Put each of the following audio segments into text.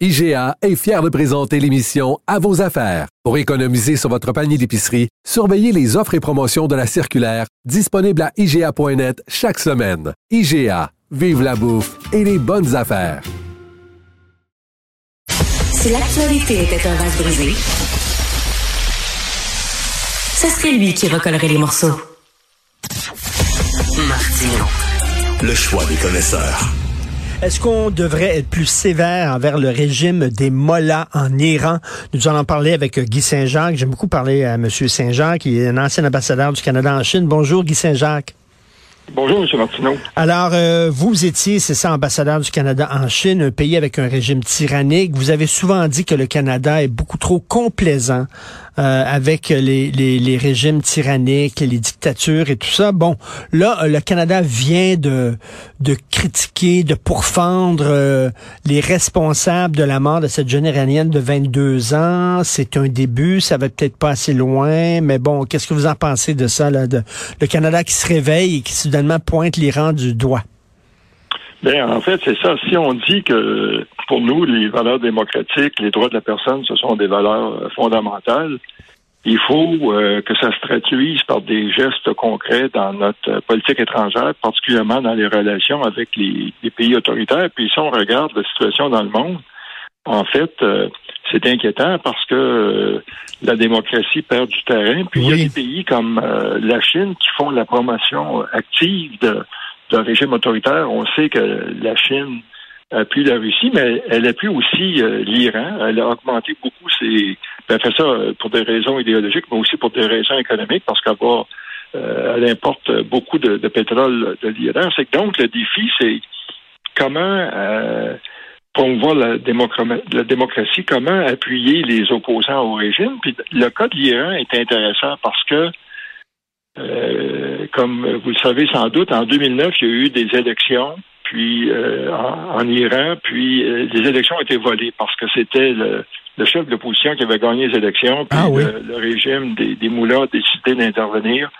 IGA est fier de présenter l'émission À vos affaires. Pour économiser sur votre panier d'épicerie, surveillez les offres et promotions de la circulaire disponible à IGA.net chaque semaine. IGA, vive la bouffe et les bonnes affaires. Si l'actualité était un vase brisé, ce serait lui qui recollerait les morceaux. Martino. Le choix des connaisseurs. Est-ce qu'on devrait être plus sévère envers le régime des mollahs en Iran? Nous allons parler avec Guy Saint-Jacques. J'aime beaucoup parler à M. Saint-Jacques, qui est un ancien ambassadeur du Canada en Chine. Bonjour, Guy Saint-Jacques. Bonjour, M. Martineau. Alors, euh, vous étiez, c'est ça, ambassadeur du Canada en Chine, un pays avec un régime tyrannique. Vous avez souvent dit que le Canada est beaucoup trop complaisant euh, avec les, les, régimes tyranniques, les dictatures et tout ça. Bon, là, le Canada vient de, de critiquer, de pourfendre euh, les responsables de la mort de cette jeune iranienne de 22 ans. C'est un début, ça va peut-être pas assez loin, mais bon, qu'est-ce que vous en pensez de ça, là, de, le Canada qui se réveille et qui soudainement pointe l'Iran du doigt? Bien, en fait, c'est ça. Si on dit que pour nous, les valeurs démocratiques, les droits de la personne, ce sont des valeurs euh, fondamentales, il faut euh, que ça se traduise par des gestes concrets dans notre euh, politique étrangère, particulièrement dans les relations avec les, pays autoritaires. Puis si on regarde la situation dans le monde, en fait, c'est inquiétant parce que la démocratie perd du terrain. Puis il y a des pays comme la Chine qui font la promotion active de d'un régime autoritaire. On sait que la Chine appuie la Russie, mais elle appuie aussi euh, l'Iran. Elle a augmenté beaucoup ses. Elle fait ça euh, pour des raisons idéologiques, mais aussi pour des raisons économiques, parce qu'elle euh, elle importe beaucoup de, pétrole de l'Iran. C'est donc le défi, c'est comment promouvoir la, la démocratie, comment appuyer les opposants au régime. Puis le cas de l'Iran est intéressant parce que euh, comme vous le savez sans doute, en 2009, il y a eu des élections puis euh, en, Iran, puis euh, les élections ont été volées parce que c'était le, chef de l'opposition qui avait gagné les élections, puis ah le, régime des, des moulins a décidé d'intervenir.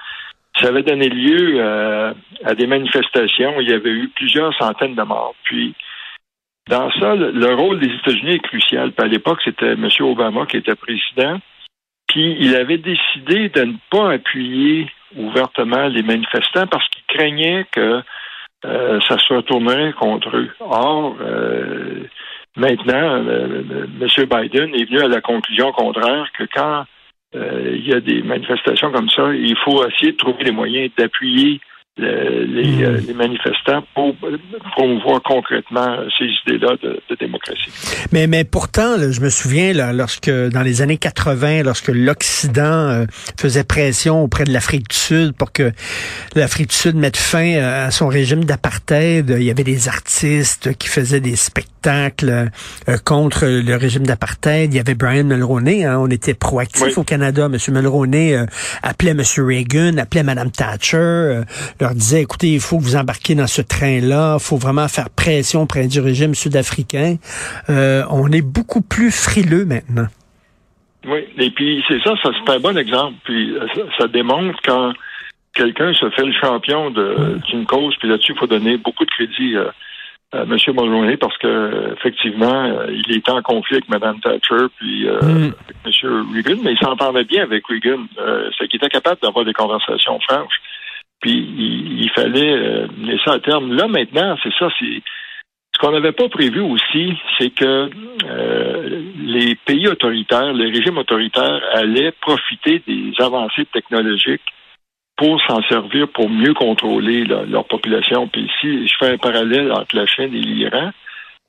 Ça avait donné lieu à des manifestations. Il y avait eu plusieurs centaines de morts. Puis dans ça, le, rôle des États-Unis est crucial. Puis à l'époque, c'était M. Obama qui était président. Il avait décidé de ne pas appuyer ouvertement les manifestants parce qu'ils craignaient que euh, ça se retournerait contre eux. Or, euh, maintenant, euh, M. Biden est venu à la conclusion contraire que quand il y a des manifestations comme ça, il faut essayer de trouver les moyens d'appuyer Hmm. les, manifestants pour promouvoir concrètement ces idées-là de, démocratie. Mais, mais pourtant, je me souviens, là, lorsque dans les années 80, lorsque l'Occident euh, faisait pression auprès de l'Afrique du Sud pour que l'Afrique du Sud mette fin euh, à son régime d'apartheid, il y avait des artistes qui faisaient des spectacles euh, contre le régime d'apartheid. Il y avait Brian Mulroney, hein, on était proactif au Canada. Monsieur Mulroney appelait Monsieur Reagan, appelait Madame Thatcher leur disait, écoutez, il faut que vous embarquiez dans ce train-là, il faut vraiment faire pression près du régime sud-africain. Euh, on est beaucoup plus frileux maintenant. Oui, et puis c'est ça, ça c'est un bon exemple. Puis ça, démontre quand quelqu'un se fait le champion d'une cause, puis là-dessus, il faut donner beaucoup de crédit euh, M. Mulroney parce que effectivement, euh, il était en conflit avec Mme Thatcher puis mm. avec M. Reagan, mais il s'entendait bien avec Reagan. c'est qu'il était capable d'avoir des conversations franches. Puis il, fallait euh, laisser à terme. Là, maintenant, c'est ça, c'est. Ce qu'on n'avait pas prévu aussi, c'est que euh, les pays autoritaires, les régimes autoritaires allaient profiter des avancées technologiques pour s'en servir pour mieux contrôler leur population. Puis ici, je fais un parallèle entre la Chine et l'Iran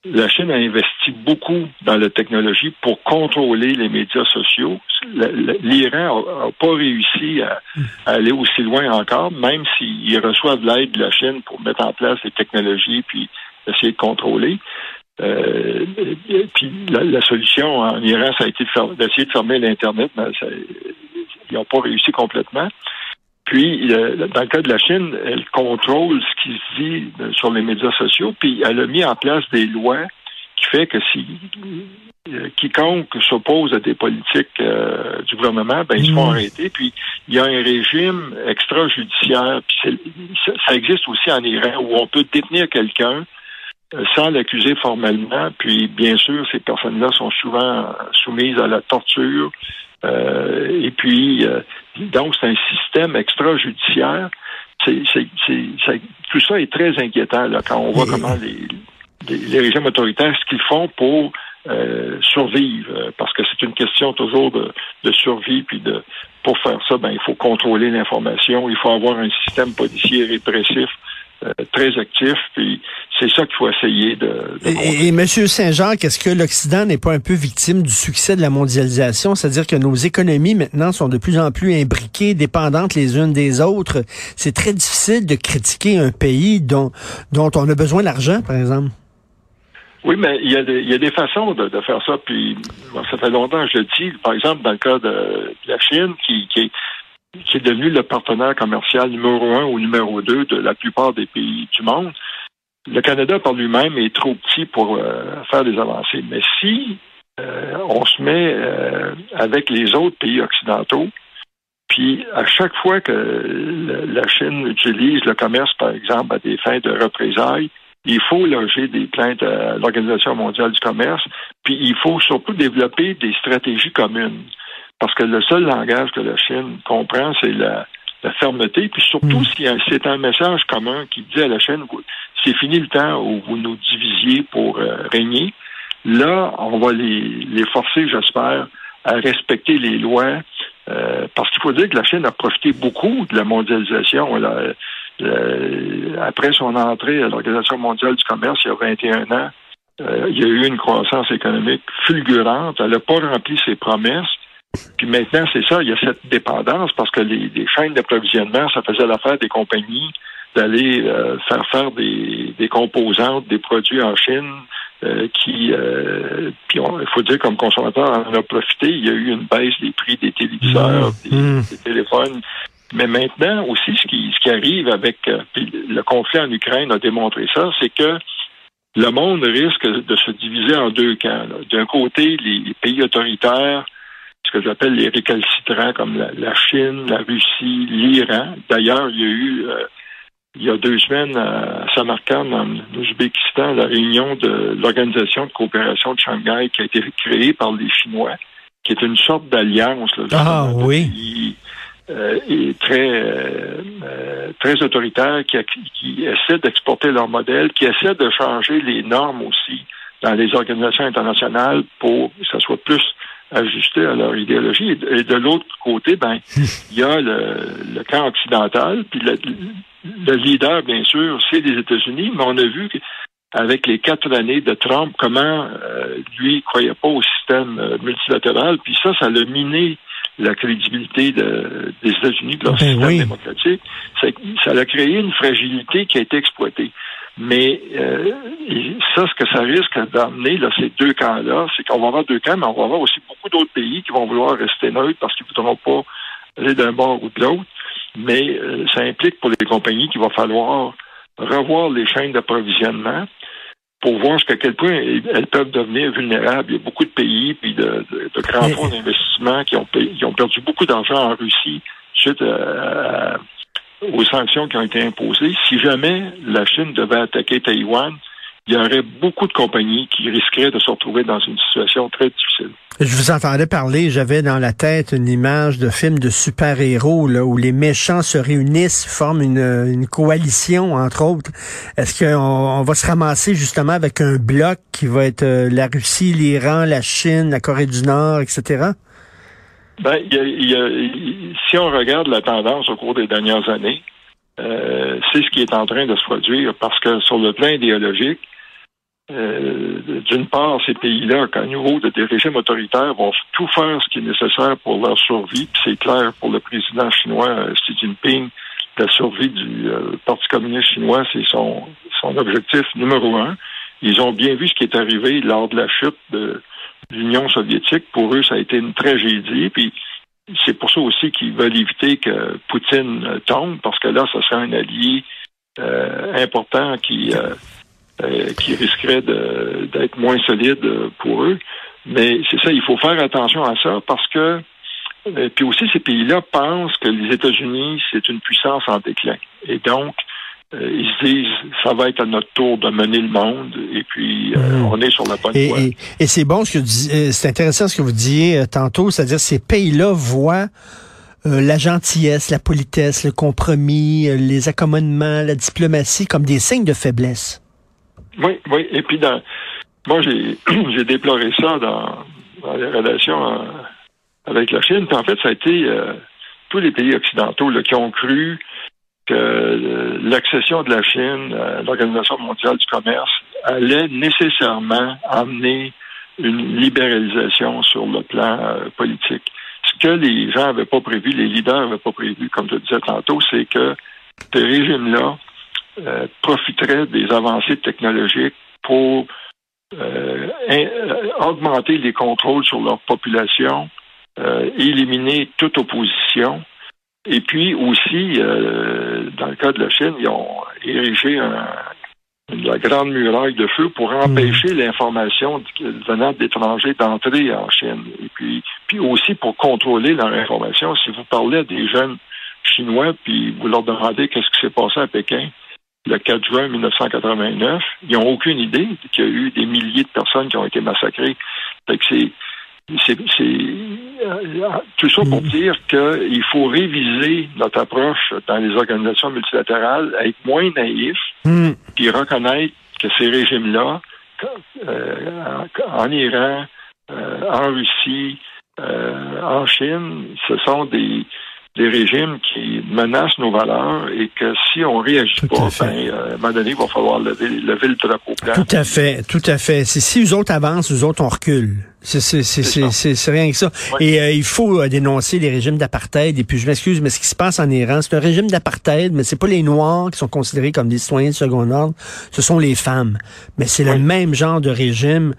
la Chine a investi beaucoup dans la technologie pour contrôler les médias sociaux. L'Iran n'a pas réussi à, aller aussi loin encore, même s'ils reçoivent l'aide de la Chine pour mettre en place les technologies puis essayer de contrôler. Euh, puis la, solution en Iran, ça a été d'essayer de fermer l'Internet, mais ils n'ont pas réussi complètement. Puis, dans le cas de la Chine, elle contrôle ce qui se dit sur les médias sociaux, puis elle a mis en place des lois qui fait que si euh, quiconque s'oppose à des politiques euh, du gouvernement, ben ils se font mmh. arrêter. Puis il y a un régime extrajudiciaire. Puis ça, existe aussi en Iran où on peut détenir quelqu'un euh, sans l'accuser formellement. Puis bien sûr, ces personnes-là sont souvent soumises à la torture. et puis donc c'est un système extrajudiciaire. C'est, tout ça est très inquiétant là, quand on voit comment les, les, régimes autoritaires, ce qu'ils font pour euh, survivre, euh, parce que c'est une question toujours de, survie, puis de pour faire ça, ben il faut contrôler l'information, il faut avoir un système policier répressif euh, très actif, puis c'est ça qu'il faut essayer de. et, et, M. Saint-Jacques, est-ce que l'Occident n'est pas un peu victime du succès de la mondialisation, c'est-à-dire que nos économies maintenant sont de plus en plus imbriquées, dépendantes les unes des autres. C'est très difficile de critiquer un pays dont dont on a besoin d'argent, par exemple. Oui, mais il y a des, il y a des façons de, de faire ça. Puis ça fait longtemps que je le dis. Par exemple, dans le cas de, la Chine, qui, qui, est, qui est devenu le partenaire commercial numéro un ou numéro deux de la plupart des pays du monde, le Canada par lui-même est trop petit pour euh, faire des avancées. Mais si euh, on se met euh, avec les autres pays occidentaux, puis à chaque fois que la Chine utilise le commerce, par exemple, à des fins de représailles, il faut loger des plaintes à l'Organisation mondiale du commerce, puis il faut surtout développer des stratégies communes. Parce que le seul langage que la Chine comprend, c'est la, fermeté, puis surtout hmm. si c'est un message commun qui dit à la Chine, c'est fini le temps où vous nous divisiez pour euh, régner. Là, on va les, les forcer, j'espère, à respecter les lois, euh, parce qu'il faut dire que la Chine a profité beaucoup de la mondialisation. Euh, après son entrée à l'Organisation mondiale du commerce il y a 21 ans, euh, il y a eu une croissance économique fulgurante. Elle n'a pas rempli ses promesses. Puis maintenant, c'est ça, il y a cette dépendance parce que les, chaînes d'approvisionnement, ça faisait l'affaire des compagnies d'aller euh, faire faire des, des, composantes, des produits en Chine, qui, puis il faut dire comme consommateur, on en a profité. Il y a eu une baisse des prix des téléviseurs, mmh. des, téléphones. Mais maintenant aussi, ce qui, ce qui arrive avec euh, le conflit en Ukraine a démontré ça, c'est que le monde risque de se diviser en deux camps. D'un côté, les pays autoritaires, ce que j'appelle les récalcitrants comme la, Chine, la Russie, l'Iran. D'ailleurs, il y a eu euh, il y a deux semaines à Samarkand, en Ouzbékistan, la réunion de l'Organisation de coopération de Shanghai qui a été créée par les Chinois, qui est une sorte d'alliance. Ah oui euh, et très euh, euh, très autoritaires qui, qui essaient d'exporter leur modèle, qui essaient de changer les normes aussi dans les organisations internationales pour que ça soit plus ajusté à leur idéologie. Et de, l'autre côté, ben, il y a le, le camp occidental, puis le, le, leader, bien sûr, c'est les États-Unis, mais on a vu avec les quatre années de Trump, comment lui croyait pas au système multilatéral, puis ça, ça l'a miné la crédibilité de, des États-Unis, de leur ben système démocratique. Ça, a créé une fragilité qui a été exploitée. Mais euh, ça, ce que ça risque d'amener, là, ces deux camps-là, c'est qu'on va avoir deux camps, mais on va avoir aussi d'autres pays qui vont vouloir rester neutres parce qu'ils ne voudront pas aller d'un bord ou de l'autre. Mais euh, ça implique pour les compagnies qu'il va falloir revoir les chaînes d'approvisionnement, pour voir jusqu'à quel point elles peuvent devenir vulnérables. Il y a beaucoup de pays puis de, grands fonds d'investissement qui ont, ont perdu beaucoup d'argent en Russie suite aux sanctions qui ont été imposées. Si jamais la Chine devait attaquer Taïwan, il y aurait beaucoup de compagnies qui risqueraient de se retrouver dans une situation très difficile. Je vous entendais parler, j'avais dans la tête une image de film de super-héros là, où les méchants se réunissent, forment une, une coalition, entre autres. Est-ce qu'on on va se ramasser justement avec un bloc qui va être euh, la Russie, l'Iran, la Chine, la Corée du Nord, etc.? Ben, y a, si on regarde la tendance au cours des dernières années, euh, c'est ce qui est en train de se produire parce que sur le plan idéologique, euh, d'une part, ces pays-là, qu'à niveau de des régimes autoritaires, vont tout faire ce qui est nécessaire pour leur survie. C'est clair pour le président chinois euh, Xi Jinping, la survie du euh, Parti communiste chinois, c'est son, son objectif numéro un. ils ont bien vu ce qui est arrivé lors de la chute de l'Union soviétique. Pour eux, ça a été une tragédie. Puis c'est pour ça aussi qu'ils veulent éviter que Poutine tombe, parce que là, ce serait un allié euh, important qui euh, euh, qui risquerait d'être moins solide pour eux. Mais c'est ça, il faut faire attention à ça parce que puis aussi ces pays-là pensent que les États-Unis c'est une puissance en déclin et donc ils se disent ça va être à notre tour de mener le monde et puis mmh. on est sur la bonne voie. Et, et c'est bon ce que c'est intéressant ce que vous disiez tantôt, c'est-à-dire ces pays-là voient euh, la gentillesse, la politesse, le compromis, euh, les accommodements, la diplomatie comme des signes de faiblesse. Oui, oui. Et puis, dans, moi, j'ai, déploré ça dans, les relations euh, avec la Chine. Puis en fait, ça a été tous les pays occidentaux qui ont cru que l'accession de la Chine à l'Organisation mondiale du commerce allait nécessairement amener une libéralisation sur le plan politique que les gens n'avaient pas prévu, les leaders n'avaient pas prévu, comme je disais tantôt, c'est que ces régimes-là euh, profiteraient des avancées technologiques pour euh, euh, augmenter les contrôles sur leur population, éliminer toute opposition. Et puis aussi, dans le cas de la Chine, ils ont érigé un, la grande muraille de feu pour empêcher hmm. l'information venant d'étrangers d'entrer en Chine. Et puis, puis aussi pour contrôler leur information. Si vous parlez à des jeunes chinois, puis vous leur demandez qu'est-ce qui s'est passé à Pékin le 4 juin 1989, ils n'ont aucune idée qu'il y a eu des milliers de personnes qui ont été massacrées. Fait que c'est c'est euh, tout ça pour mm. dire qu'il faut réviser notre approche dans les organisations multilatérales, être moins naïf, mm. puis reconnaître que ces régimes-là, euh, en Iran, euh, en Russie, en Chine, ce sont des des régimes qui menacent nos valeurs et que si on réagit pas, ben, euh, à un moment donné, il va falloir lever, lever le drapeau blanc. Tout à fait, tout à fait. Si eux autres avancent, eux autres on recule. C'est rien que ça. Et euh, il faut euh, dénoncer les régimes d'apartheid. Et puis je m'excuse, mais ce qui se passe en Iran, c'est un régime d'apartheid, mais c'est pas les Noirs qui sont considérés comme des citoyens de second ordre, ce sont les femmes. Mais c'est le même genre de régime.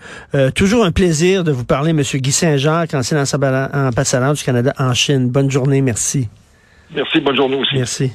toujours un plaisir de vous parler, Monsieur Guy Saint-Jacques, ancien ambassadeur du Canada en Chine. Bonne journée, merci. Merci, bonne journée aussi. Merci.